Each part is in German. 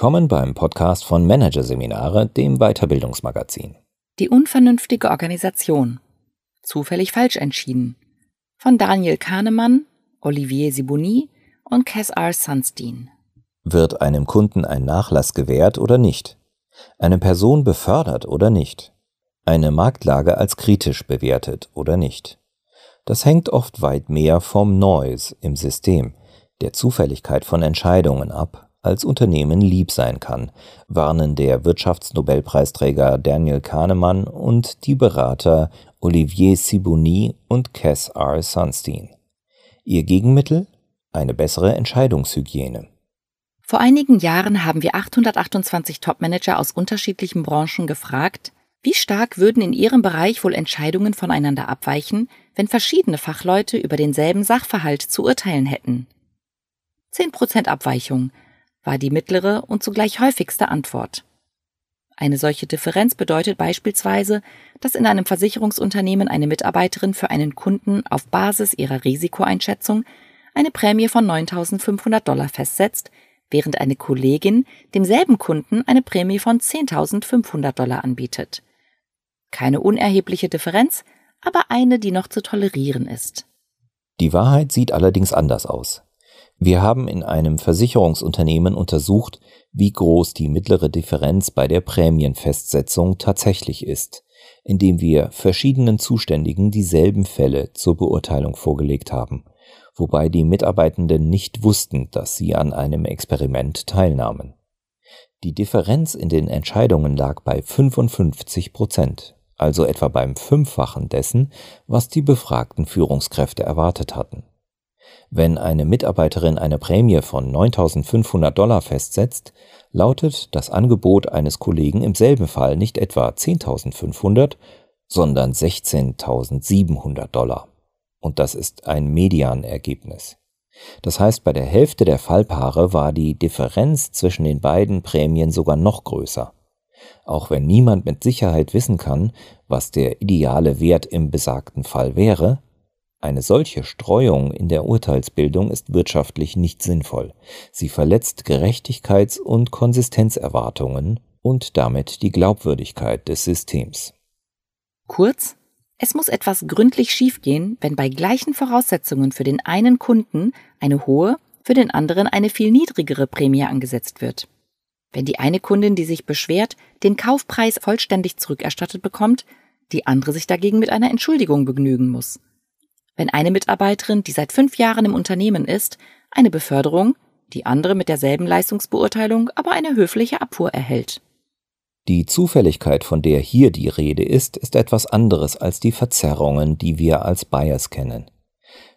Willkommen beim Podcast von Managerseminare, dem Weiterbildungsmagazin. Die unvernünftige Organisation. Zufällig falsch entschieden. Von Daniel Kahnemann, Olivier Siboni und Cass R. Sunstein. Wird einem Kunden ein Nachlass gewährt oder nicht? Eine Person befördert oder nicht? Eine Marktlage als kritisch bewertet oder nicht? Das hängt oft weit mehr vom Noise im System, der Zufälligkeit von Entscheidungen ab, als Unternehmen lieb sein kann, warnen der Wirtschaftsnobelpreisträger Daniel Kahnemann und die Berater Olivier Sibony und Cass R. Sunstein. Ihr Gegenmittel? Eine bessere Entscheidungshygiene. Vor einigen Jahren haben wir 828 Topmanager aus unterschiedlichen Branchen gefragt, wie stark würden in ihrem Bereich wohl Entscheidungen voneinander abweichen, wenn verschiedene Fachleute über denselben Sachverhalt zu urteilen hätten? 10% Abweichung war die mittlere und zugleich häufigste Antwort. Eine solche Differenz bedeutet beispielsweise, dass in einem Versicherungsunternehmen eine Mitarbeiterin für einen Kunden auf Basis ihrer Risikoeinschätzung eine Prämie von 9.500 Dollar festsetzt, während eine Kollegin demselben Kunden eine Prämie von 10.500 Dollar anbietet. Keine unerhebliche Differenz, aber eine, die noch zu tolerieren ist. Die Wahrheit sieht allerdings anders aus. Wir haben in einem Versicherungsunternehmen untersucht, wie groß die mittlere Differenz bei der Prämienfestsetzung tatsächlich ist, indem wir verschiedenen Zuständigen dieselben Fälle zur Beurteilung vorgelegt haben, wobei die Mitarbeitenden nicht wussten, dass sie an einem Experiment teilnahmen. Die Differenz in den Entscheidungen lag bei 55 Prozent, also etwa beim Fünffachen dessen, was die befragten Führungskräfte erwartet hatten. Wenn eine Mitarbeiterin eine Prämie von 9.500 Dollar festsetzt, lautet das Angebot eines Kollegen im selben Fall nicht etwa 10.500, sondern 16.700 Dollar. Und das ist ein Medianergebnis. Das heißt, bei der Hälfte der Fallpaare war die Differenz zwischen den beiden Prämien sogar noch größer. Auch wenn niemand mit Sicherheit wissen kann, was der ideale Wert im besagten Fall wäre, eine solche Streuung in der Urteilsbildung ist wirtschaftlich nicht sinnvoll. Sie verletzt Gerechtigkeits- und Konsistenzerwartungen und damit die Glaubwürdigkeit des Systems. Kurz, es muss etwas gründlich schiefgehen, wenn bei gleichen Voraussetzungen für den einen Kunden eine hohe, für den anderen eine viel niedrigere Prämie angesetzt wird. Wenn die eine Kundin, die sich beschwert, den Kaufpreis vollständig zurückerstattet bekommt, die andere sich dagegen mit einer Entschuldigung begnügen muss wenn eine Mitarbeiterin, die seit fünf Jahren im Unternehmen ist, eine Beförderung, die andere mit derselben Leistungsbeurteilung aber eine höfliche Abfuhr erhält. Die Zufälligkeit, von der hier die Rede ist, ist etwas anderes als die Verzerrungen, die wir als Bias kennen.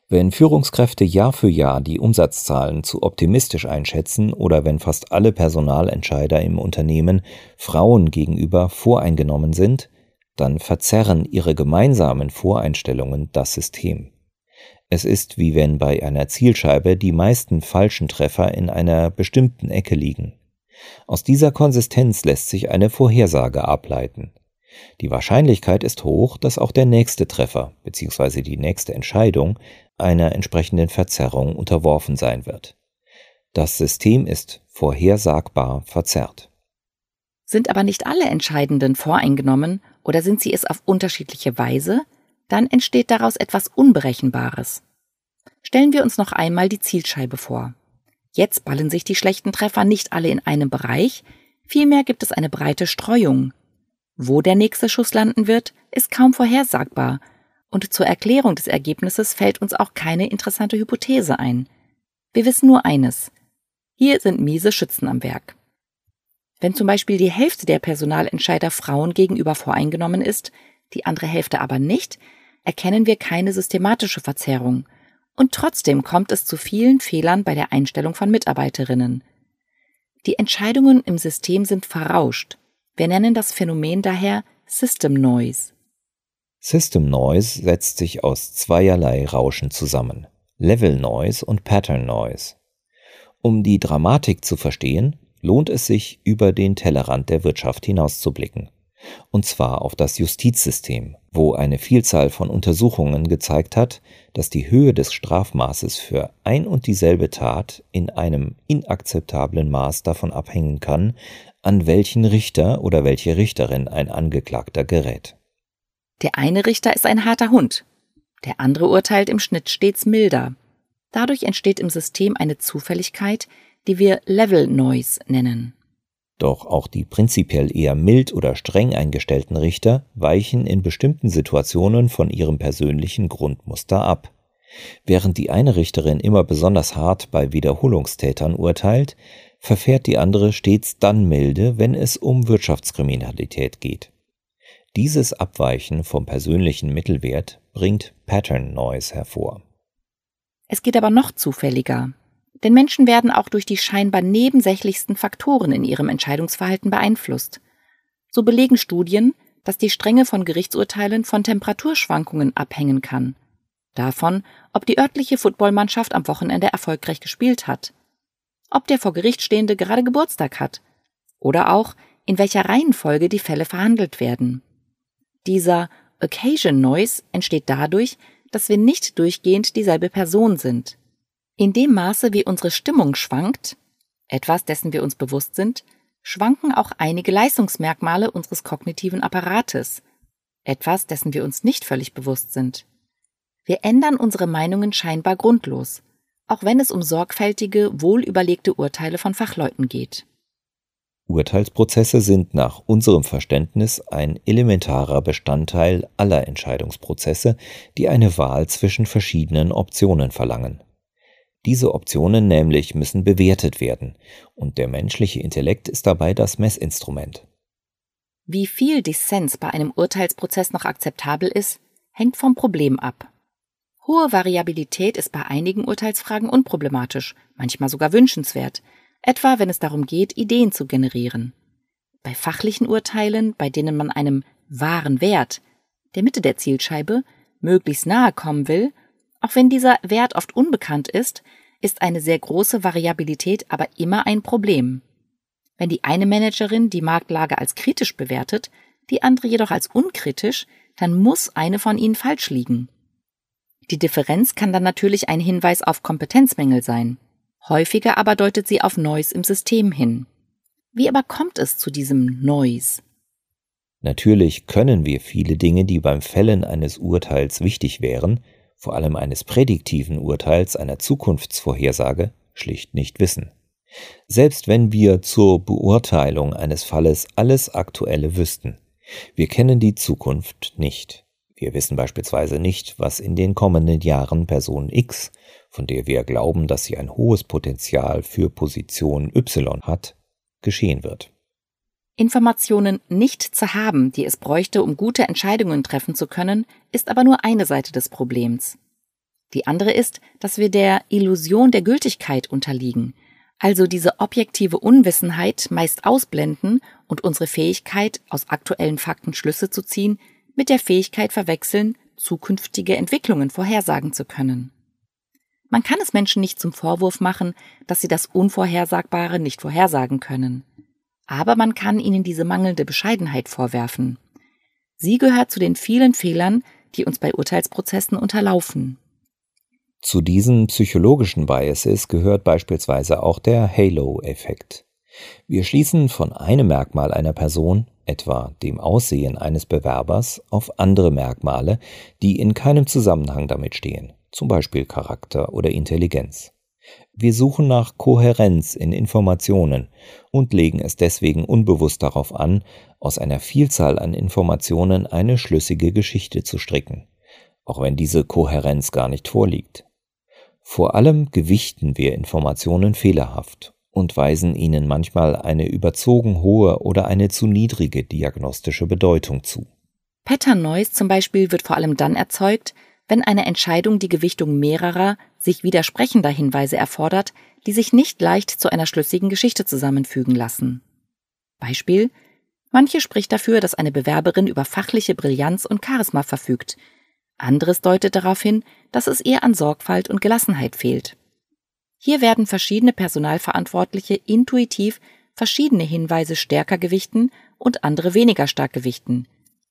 Wenn Führungskräfte Jahr für Jahr die Umsatzzahlen zu optimistisch einschätzen oder wenn fast alle Personalentscheider im Unternehmen Frauen gegenüber voreingenommen sind, dann verzerren ihre gemeinsamen Voreinstellungen das System. Es ist wie wenn bei einer Zielscheibe die meisten falschen Treffer in einer bestimmten Ecke liegen. Aus dieser Konsistenz lässt sich eine Vorhersage ableiten. Die Wahrscheinlichkeit ist hoch, dass auch der nächste Treffer bzw. die nächste Entscheidung einer entsprechenden Verzerrung unterworfen sein wird. Das System ist vorhersagbar verzerrt. Sind aber nicht alle Entscheidenden voreingenommen oder sind sie es auf unterschiedliche Weise, dann entsteht daraus etwas Unberechenbares. Stellen wir uns noch einmal die Zielscheibe vor. Jetzt ballen sich die schlechten Treffer nicht alle in einem Bereich, vielmehr gibt es eine breite Streuung. Wo der nächste Schuss landen wird, ist kaum vorhersagbar, und zur Erklärung des Ergebnisses fällt uns auch keine interessante Hypothese ein. Wir wissen nur eines. Hier sind miese Schützen am Werk. Wenn zum Beispiel die Hälfte der Personalentscheider Frauen gegenüber voreingenommen ist, die andere Hälfte aber nicht, erkennen wir keine systematische Verzerrung. Und trotzdem kommt es zu vielen Fehlern bei der Einstellung von Mitarbeiterinnen. Die Entscheidungen im System sind verrauscht. Wir nennen das Phänomen daher System Noise. System Noise setzt sich aus zweierlei Rauschen zusammen. Level Noise und Pattern Noise. Um die Dramatik zu verstehen, lohnt es sich, über den Tellerrand der Wirtschaft hinauszublicken. Und zwar auf das Justizsystem, wo eine Vielzahl von Untersuchungen gezeigt hat, dass die Höhe des Strafmaßes für ein und dieselbe Tat in einem inakzeptablen Maß davon abhängen kann, an welchen Richter oder welche Richterin ein Angeklagter gerät. Der eine Richter ist ein harter Hund, der andere urteilt im Schnitt stets milder. Dadurch entsteht im System eine Zufälligkeit, die wir Level Noise nennen. Doch auch die prinzipiell eher mild oder streng eingestellten Richter weichen in bestimmten Situationen von ihrem persönlichen Grundmuster ab. Während die eine Richterin immer besonders hart bei Wiederholungstätern urteilt, verfährt die andere stets dann milde, wenn es um Wirtschaftskriminalität geht. Dieses Abweichen vom persönlichen Mittelwert bringt Pattern Noise hervor. Es geht aber noch zufälliger. Denn Menschen werden auch durch die scheinbar nebensächlichsten Faktoren in ihrem Entscheidungsverhalten beeinflusst. So belegen Studien, dass die Strenge von Gerichtsurteilen von Temperaturschwankungen abhängen kann. Davon, ob die örtliche Footballmannschaft am Wochenende erfolgreich gespielt hat, ob der vor Gericht stehende gerade Geburtstag hat oder auch, in welcher Reihenfolge die Fälle verhandelt werden. Dieser Occasion Noise entsteht dadurch, dass wir nicht durchgehend dieselbe Person sind. In dem Maße, wie unsere Stimmung schwankt, etwas, dessen wir uns bewusst sind, schwanken auch einige Leistungsmerkmale unseres kognitiven Apparates, etwas, dessen wir uns nicht völlig bewusst sind. Wir ändern unsere Meinungen scheinbar grundlos, auch wenn es um sorgfältige, wohlüberlegte Urteile von Fachleuten geht. Urteilsprozesse sind nach unserem Verständnis ein elementarer Bestandteil aller Entscheidungsprozesse, die eine Wahl zwischen verschiedenen Optionen verlangen. Diese Optionen nämlich müssen bewertet werden, und der menschliche Intellekt ist dabei das Messinstrument. Wie viel Dissens bei einem Urteilsprozess noch akzeptabel ist, hängt vom Problem ab. Hohe Variabilität ist bei einigen Urteilsfragen unproblematisch, manchmal sogar wünschenswert, etwa wenn es darum geht, Ideen zu generieren. Bei fachlichen Urteilen, bei denen man einem wahren Wert, der Mitte der Zielscheibe, möglichst nahe kommen will, auch wenn dieser Wert oft unbekannt ist, ist eine sehr große Variabilität aber immer ein Problem. Wenn die eine Managerin die Marktlage als kritisch bewertet, die andere jedoch als unkritisch, dann muss eine von ihnen falsch liegen. Die Differenz kann dann natürlich ein Hinweis auf Kompetenzmängel sein. Häufiger aber deutet sie auf Noise im System hin. Wie aber kommt es zu diesem Noise? Natürlich können wir viele Dinge, die beim Fällen eines Urteils wichtig wären, vor allem eines prädiktiven Urteils, einer Zukunftsvorhersage, schlicht nicht wissen. Selbst wenn wir zur Beurteilung eines Falles alles Aktuelle wüssten. Wir kennen die Zukunft nicht. Wir wissen beispielsweise nicht, was in den kommenden Jahren Person X, von der wir glauben, dass sie ein hohes Potenzial für Position Y hat, geschehen wird. Informationen nicht zu haben, die es bräuchte, um gute Entscheidungen treffen zu können, ist aber nur eine Seite des Problems. Die andere ist, dass wir der Illusion der Gültigkeit unterliegen, also diese objektive Unwissenheit meist ausblenden und unsere Fähigkeit, aus aktuellen Fakten Schlüsse zu ziehen, mit der Fähigkeit verwechseln, zukünftige Entwicklungen vorhersagen zu können. Man kann es Menschen nicht zum Vorwurf machen, dass sie das Unvorhersagbare nicht vorhersagen können aber man kann ihnen diese mangelnde Bescheidenheit vorwerfen. Sie gehört zu den vielen Fehlern, die uns bei Urteilsprozessen unterlaufen. Zu diesen psychologischen Biases gehört beispielsweise auch der Halo-Effekt. Wir schließen von einem Merkmal einer Person, etwa dem Aussehen eines Bewerbers, auf andere Merkmale, die in keinem Zusammenhang damit stehen, zum Beispiel Charakter oder Intelligenz. Wir suchen nach Kohärenz in Informationen und legen es deswegen unbewusst darauf an, aus einer Vielzahl an Informationen eine schlüssige Geschichte zu stricken, auch wenn diese Kohärenz gar nicht vorliegt. Vor allem gewichten wir Informationen fehlerhaft und weisen ihnen manchmal eine überzogen hohe oder eine zu niedrige diagnostische Bedeutung zu. Pattern Noise zum Beispiel wird vor allem dann erzeugt, wenn eine Entscheidung die Gewichtung mehrerer, sich widersprechender Hinweise erfordert, die sich nicht leicht zu einer schlüssigen Geschichte zusammenfügen lassen. Beispiel Manche spricht dafür, dass eine Bewerberin über fachliche Brillanz und Charisma verfügt. Anderes deutet darauf hin, dass es eher an Sorgfalt und Gelassenheit fehlt. Hier werden verschiedene Personalverantwortliche intuitiv verschiedene Hinweise stärker gewichten und andere weniger stark gewichten,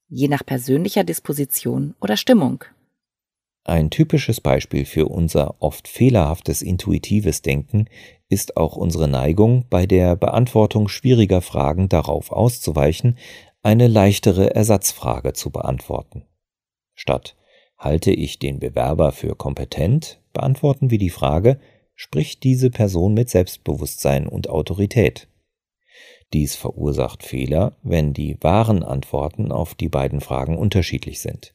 je nach persönlicher Disposition oder Stimmung. Ein typisches Beispiel für unser oft fehlerhaftes intuitives Denken ist auch unsere Neigung, bei der Beantwortung schwieriger Fragen darauf auszuweichen, eine leichtere Ersatzfrage zu beantworten. Statt halte ich den Bewerber für kompetent, beantworten wir die Frage, spricht diese Person mit Selbstbewusstsein und Autorität. Dies verursacht Fehler, wenn die wahren Antworten auf die beiden Fragen unterschiedlich sind.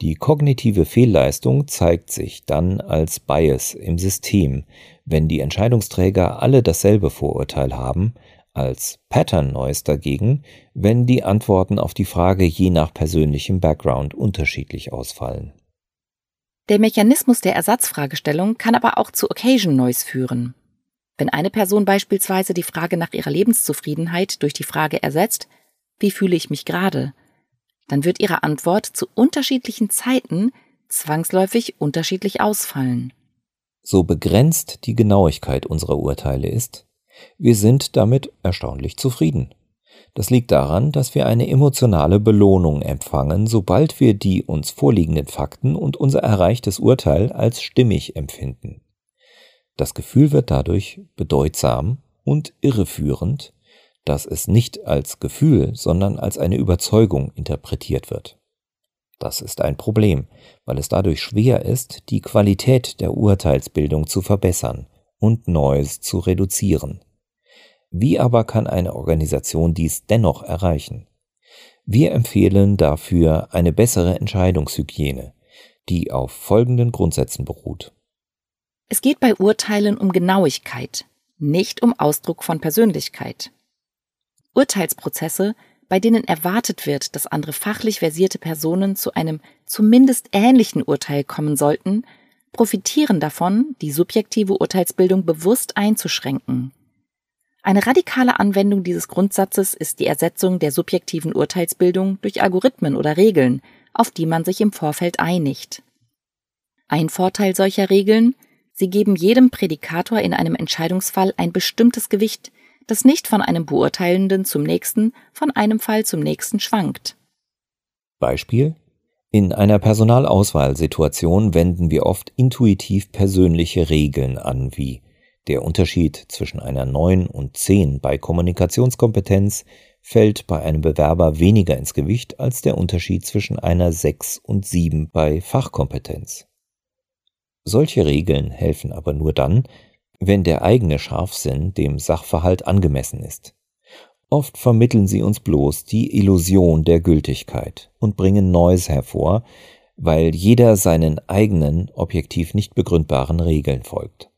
Die kognitive Fehlleistung zeigt sich dann als Bias im System, wenn die Entscheidungsträger alle dasselbe Vorurteil haben, als Pattern Noise dagegen, wenn die Antworten auf die Frage je nach persönlichem Background unterschiedlich ausfallen. Der Mechanismus der Ersatzfragestellung kann aber auch zu Occasion Noise führen. Wenn eine Person beispielsweise die Frage nach ihrer Lebenszufriedenheit durch die Frage ersetzt, wie fühle ich mich gerade, dann wird ihre Antwort zu unterschiedlichen Zeiten zwangsläufig unterschiedlich ausfallen. So begrenzt die Genauigkeit unserer Urteile ist, wir sind damit erstaunlich zufrieden. Das liegt daran, dass wir eine emotionale Belohnung empfangen, sobald wir die uns vorliegenden Fakten und unser erreichtes Urteil als stimmig empfinden. Das Gefühl wird dadurch bedeutsam und irreführend, dass es nicht als Gefühl, sondern als eine Überzeugung interpretiert wird. Das ist ein Problem, weil es dadurch schwer ist, die Qualität der Urteilsbildung zu verbessern und Neues zu reduzieren. Wie aber kann eine Organisation dies dennoch erreichen? Wir empfehlen dafür eine bessere Entscheidungshygiene, die auf folgenden Grundsätzen beruht. Es geht bei Urteilen um Genauigkeit, nicht um Ausdruck von Persönlichkeit. Urteilsprozesse, bei denen erwartet wird, dass andere fachlich versierte Personen zu einem zumindest ähnlichen Urteil kommen sollten, profitieren davon, die subjektive Urteilsbildung bewusst einzuschränken. Eine radikale Anwendung dieses Grundsatzes ist die Ersetzung der subjektiven Urteilsbildung durch Algorithmen oder Regeln, auf die man sich im Vorfeld einigt. Ein Vorteil solcher Regeln, sie geben jedem Prädikator in einem Entscheidungsfall ein bestimmtes Gewicht, das nicht von einem Beurteilenden zum nächsten, von einem Fall zum nächsten schwankt. Beispiel in einer Personalauswahlsituation wenden wir oft intuitiv persönliche Regeln an, wie der Unterschied zwischen einer 9 und 10 bei Kommunikationskompetenz fällt bei einem Bewerber weniger ins Gewicht als der Unterschied zwischen einer 6 und 7 bei Fachkompetenz. Solche Regeln helfen aber nur dann, wenn der eigene Scharfsinn dem Sachverhalt angemessen ist. Oft vermitteln sie uns bloß die Illusion der Gültigkeit und bringen Neues hervor, weil jeder seinen eigenen, objektiv nicht begründbaren Regeln folgt.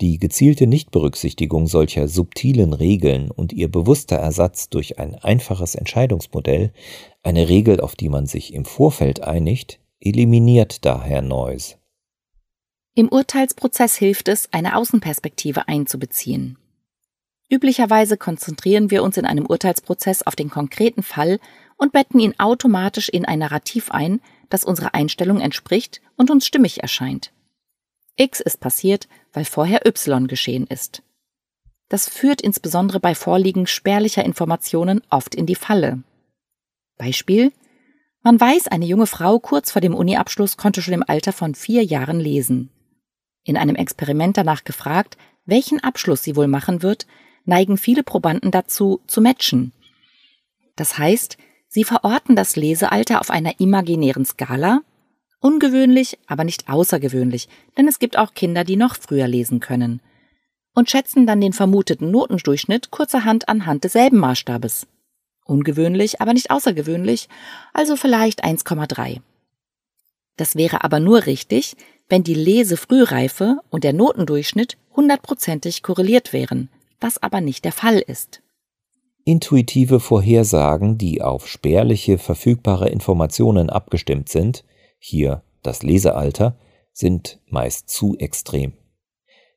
Die gezielte Nichtberücksichtigung solcher subtilen Regeln und ihr bewusster Ersatz durch ein einfaches Entscheidungsmodell, eine Regel, auf die man sich im Vorfeld einigt, eliminiert daher Noise. Im Urteilsprozess hilft es, eine Außenperspektive einzubeziehen. Üblicherweise konzentrieren wir uns in einem Urteilsprozess auf den konkreten Fall und betten ihn automatisch in ein Narrativ ein, das unserer Einstellung entspricht und uns stimmig erscheint. X ist passiert, weil vorher Y geschehen ist. Das führt insbesondere bei Vorliegen spärlicher Informationen oft in die Falle. Beispiel Man weiß, eine junge Frau kurz vor dem Uniabschluss konnte schon im Alter von vier Jahren lesen. In einem Experiment danach gefragt, welchen Abschluss sie wohl machen wird, neigen viele Probanden dazu, zu matchen. Das heißt, sie verorten das Lesealter auf einer imaginären Skala. Ungewöhnlich, aber nicht außergewöhnlich, denn es gibt auch Kinder, die noch früher lesen können. Und schätzen dann den vermuteten Notendurchschnitt kurzerhand anhand desselben Maßstabes. Ungewöhnlich, aber nicht außergewöhnlich, also vielleicht 1,3. Das wäre aber nur richtig, wenn die Lesefrühreife und der Notendurchschnitt hundertprozentig korreliert wären, was aber nicht der Fall ist. Intuitive Vorhersagen, die auf spärliche verfügbare Informationen abgestimmt sind, hier das Lesealter, sind meist zu extrem.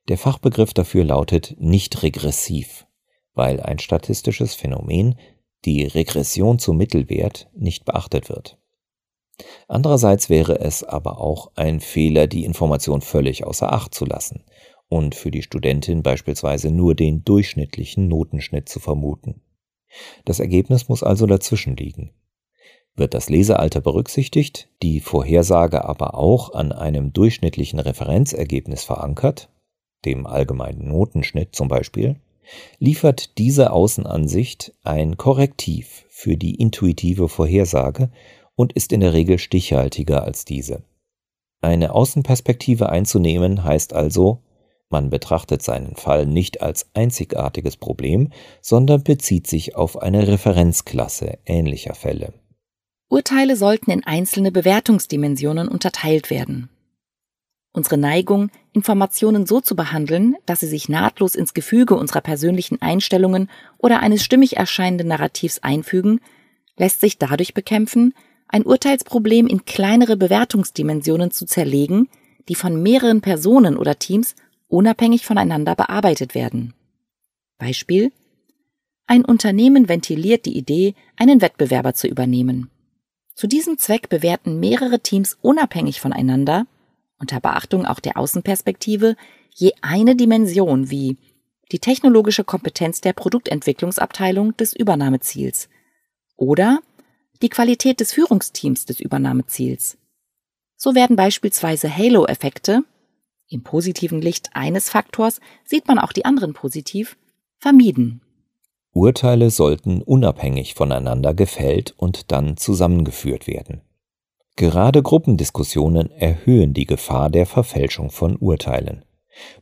Der Fachbegriff dafür lautet nicht regressiv, weil ein statistisches Phänomen, die Regression zum Mittelwert, nicht beachtet wird. Andererseits wäre es aber auch ein Fehler, die Information völlig außer Acht zu lassen und für die Studentin beispielsweise nur den durchschnittlichen Notenschnitt zu vermuten. Das Ergebnis muss also dazwischen liegen. Wird das Lesealter berücksichtigt, die Vorhersage aber auch an einem durchschnittlichen Referenzergebnis verankert, dem allgemeinen Notenschnitt zum Beispiel, liefert diese Außenansicht ein Korrektiv für die intuitive Vorhersage und ist in der Regel stichhaltiger als diese. Eine Außenperspektive einzunehmen heißt also, man betrachtet seinen Fall nicht als einzigartiges Problem, sondern bezieht sich auf eine Referenzklasse ähnlicher Fälle. Urteile sollten in einzelne Bewertungsdimensionen unterteilt werden. Unsere Neigung, Informationen so zu behandeln, dass sie sich nahtlos ins Gefüge unserer persönlichen Einstellungen oder eines stimmig erscheinenden Narrativs einfügen, lässt sich dadurch bekämpfen, ein Urteilsproblem in kleinere Bewertungsdimensionen zu zerlegen, die von mehreren Personen oder Teams unabhängig voneinander bearbeitet werden. Beispiel Ein Unternehmen ventiliert die Idee, einen Wettbewerber zu übernehmen. Zu diesem Zweck bewerten mehrere Teams unabhängig voneinander, unter Beachtung auch der Außenperspektive, je eine Dimension wie die technologische Kompetenz der Produktentwicklungsabteilung des Übernahmeziels oder die Qualität des Führungsteams des Übernahmeziels. So werden beispielsweise Halo-Effekte, im positiven Licht eines Faktors sieht man auch die anderen positiv, vermieden. Urteile sollten unabhängig voneinander gefällt und dann zusammengeführt werden. Gerade Gruppendiskussionen erhöhen die Gefahr der Verfälschung von Urteilen.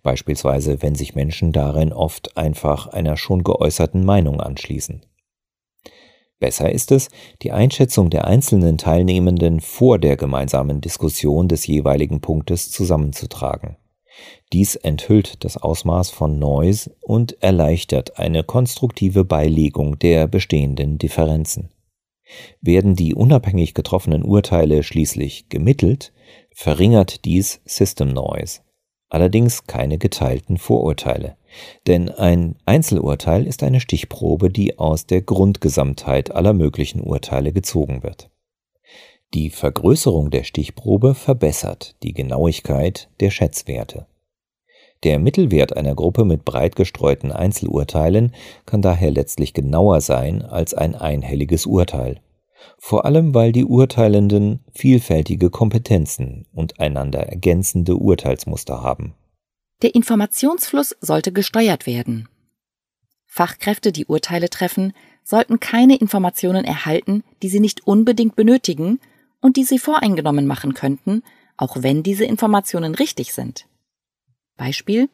Beispielsweise, wenn sich Menschen darin oft einfach einer schon geäußerten Meinung anschließen. Besser ist es, die Einschätzung der einzelnen Teilnehmenden vor der gemeinsamen Diskussion des jeweiligen Punktes zusammenzutragen. Dies enthüllt das Ausmaß von Noise und erleichtert eine konstruktive Beilegung der bestehenden Differenzen. Werden die unabhängig getroffenen Urteile schließlich gemittelt, verringert dies System Noise, allerdings keine geteilten Vorurteile. Denn ein Einzelurteil ist eine Stichprobe, die aus der Grundgesamtheit aller möglichen Urteile gezogen wird. Die Vergrößerung der Stichprobe verbessert die Genauigkeit der Schätzwerte. Der Mittelwert einer Gruppe mit breit gestreuten Einzelurteilen kann daher letztlich genauer sein als ein einhelliges Urteil, vor allem weil die Urteilenden vielfältige Kompetenzen und einander ergänzende Urteilsmuster haben. Der Informationsfluss sollte gesteuert werden. Fachkräfte, die Urteile treffen, sollten keine Informationen erhalten, die sie nicht unbedingt benötigen und die sie voreingenommen machen könnten, auch wenn diese Informationen richtig sind. Beispiel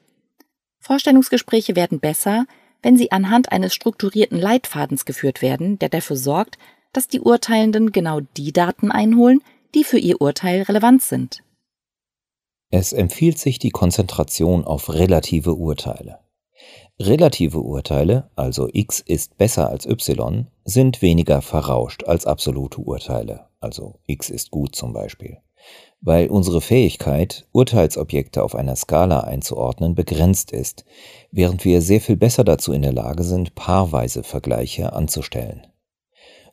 Vorstellungsgespräche werden besser, wenn sie anhand eines strukturierten Leitfadens geführt werden, der dafür sorgt, dass die Urteilenden genau die Daten einholen, die für ihr Urteil relevant sind. Es empfiehlt sich die Konzentration auf relative Urteile. Relative Urteile, also x ist besser als y, sind weniger verrauscht als absolute Urteile, also x ist gut zum Beispiel weil unsere Fähigkeit, Urteilsobjekte auf einer Skala einzuordnen, begrenzt ist, während wir sehr viel besser dazu in der Lage sind, paarweise Vergleiche anzustellen.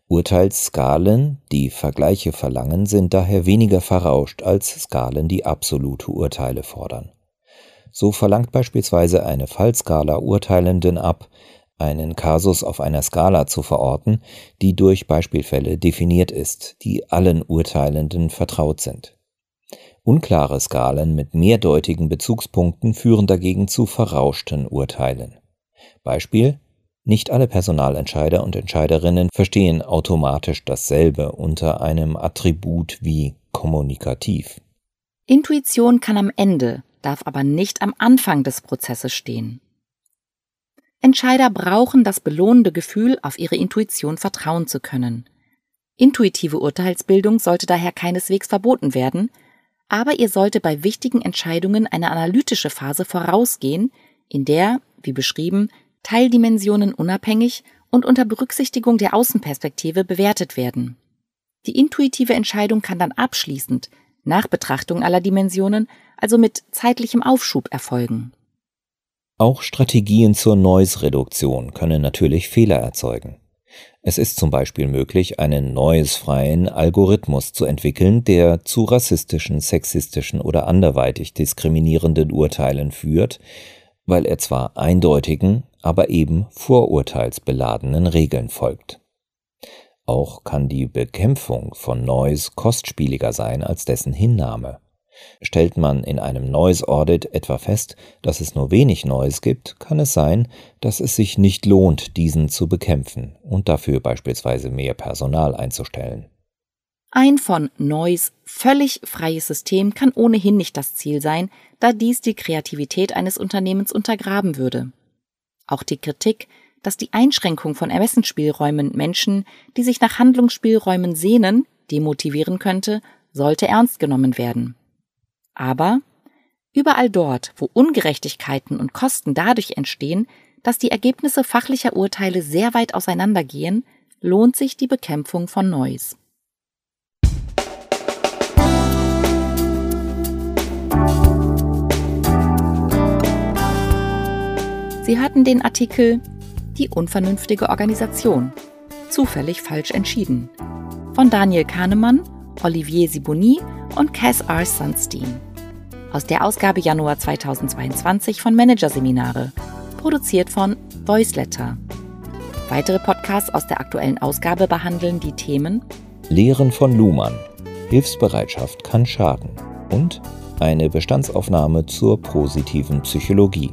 Urteilsskalen, die Vergleiche verlangen, sind daher weniger verrauscht als Skalen, die absolute Urteile fordern. So verlangt beispielsweise eine Fallskala Urteilenden ab, einen Kasus auf einer Skala zu verorten, die durch Beispielfälle definiert ist, die allen Urteilenden vertraut sind. Unklare Skalen mit mehrdeutigen Bezugspunkten führen dagegen zu verrauschten Urteilen. Beispiel nicht alle Personalentscheider und Entscheiderinnen verstehen automatisch dasselbe unter einem Attribut wie kommunikativ. Intuition kann am Ende, darf aber nicht am Anfang des Prozesses stehen. Entscheider brauchen das belohnende Gefühl, auf ihre Intuition vertrauen zu können. Intuitive Urteilsbildung sollte daher keineswegs verboten werden, aber ihr sollte bei wichtigen Entscheidungen eine analytische Phase vorausgehen, in der, wie beschrieben, Teildimensionen unabhängig und unter Berücksichtigung der Außenperspektive bewertet werden. Die intuitive Entscheidung kann dann abschließend, nach Betrachtung aller Dimensionen, also mit zeitlichem Aufschub erfolgen. Auch Strategien zur Noise-Reduktion können natürlich Fehler erzeugen. Es ist zum Beispiel möglich, einen neues-freien Algorithmus zu entwickeln, der zu rassistischen, sexistischen oder anderweitig diskriminierenden Urteilen führt, weil er zwar eindeutigen, aber eben vorurteilsbeladenen Regeln folgt. Auch kann die Bekämpfung von Noise kostspieliger sein als dessen Hinnahme. Stellt man in einem Noise Audit etwa fest, dass es nur wenig Noise gibt, kann es sein, dass es sich nicht lohnt, diesen zu bekämpfen und dafür beispielsweise mehr Personal einzustellen. Ein von Noise völlig freies System kann ohnehin nicht das Ziel sein, da dies die Kreativität eines Unternehmens untergraben würde. Auch die Kritik, dass die Einschränkung von Ermessensspielräumen Menschen, die sich nach Handlungsspielräumen sehnen, demotivieren könnte, sollte ernst genommen werden. Aber überall dort, wo Ungerechtigkeiten und Kosten dadurch entstehen, dass die Ergebnisse fachlicher Urteile sehr weit auseinandergehen, lohnt sich die Bekämpfung von Noise. Sie hatten den Artikel Die unvernünftige Organisation. Zufällig falsch entschieden. Von Daniel Kahnemann, Olivier Siboni und Cass R. Sunstein. Aus der Ausgabe Januar 2022 von Managerseminare, produziert von Voiceletter. Weitere Podcasts aus der aktuellen Ausgabe behandeln die Themen Lehren von Luhmann. Hilfsbereitschaft kann schaden. Und eine Bestandsaufnahme zur positiven Psychologie.